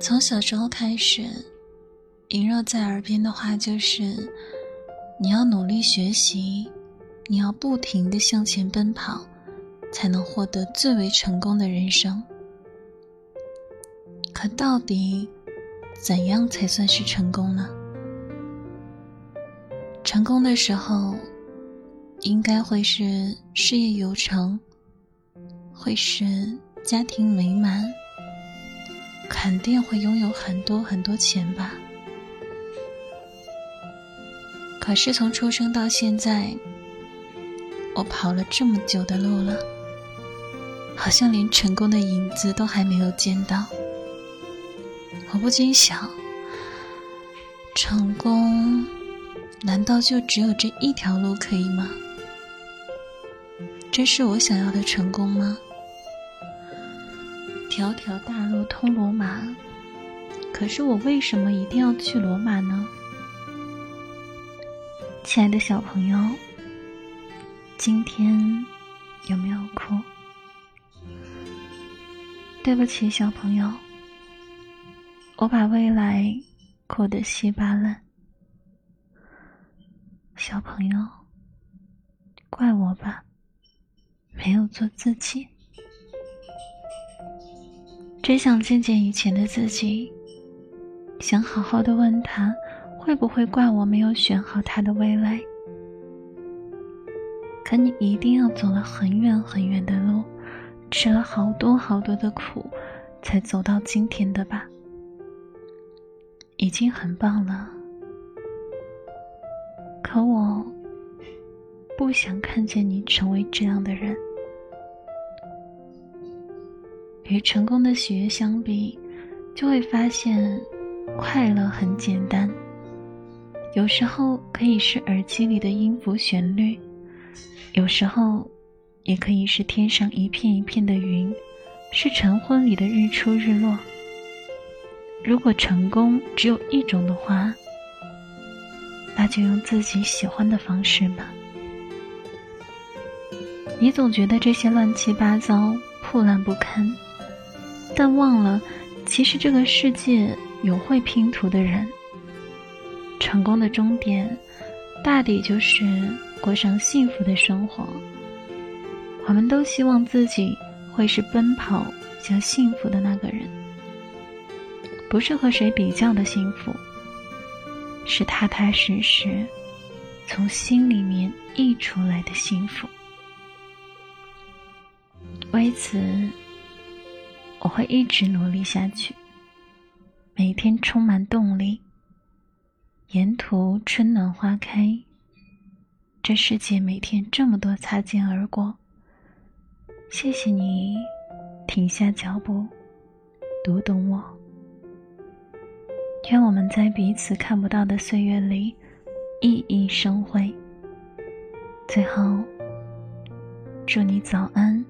从小时候开始，萦绕在耳边的话就是：你要努力学习，你要不停的向前奔跑，才能获得最为成功的人生。可到底，怎样才算是成功呢？成功的时候，应该会是事业有成，会是家庭美满，肯定会拥有很多很多钱吧。可是从出生到现在，我跑了这么久的路了，好像连成功的影子都还没有见到。我不禁想，成功难道就只有这一条路可以吗？这是我想要的成功吗？条条大路通罗马，可是我为什么一定要去罗马呢？亲爱的小朋友，今天有没有哭？对不起，小朋友。我把未来哭得稀巴烂，小朋友，怪我吧，没有做自己。真想见见以前的自己，想好好的问他，会不会怪我没有选好他的未来？可你一定要走了很远很远的路，吃了好多好多的苦，才走到今天的吧？已经很棒了，可我不想看见你成为这样的人。与成功的喜悦相比，就会发现快乐很简单。有时候可以是耳机里的音符旋律，有时候也可以是天上一片一片的云，是晨昏里的日出日落。如果成功只有一种的话，那就用自己喜欢的方式吧。你总觉得这些乱七八糟、破烂不堪，但忘了，其实这个世界有会拼图的人。成功的终点，大抵就是过上幸福的生活。我们都希望自己会是奔跑向幸福的那个人。不是和谁比较的幸福，是踏踏实实从心里面溢出来的幸福。为此，我会一直努力下去，每天充满动力。沿途春暖花开，这世界每天这么多擦肩而过，谢谢你停下脚步，读懂我。愿我们在彼此看不到的岁月里熠熠生辉。最后，祝你早安、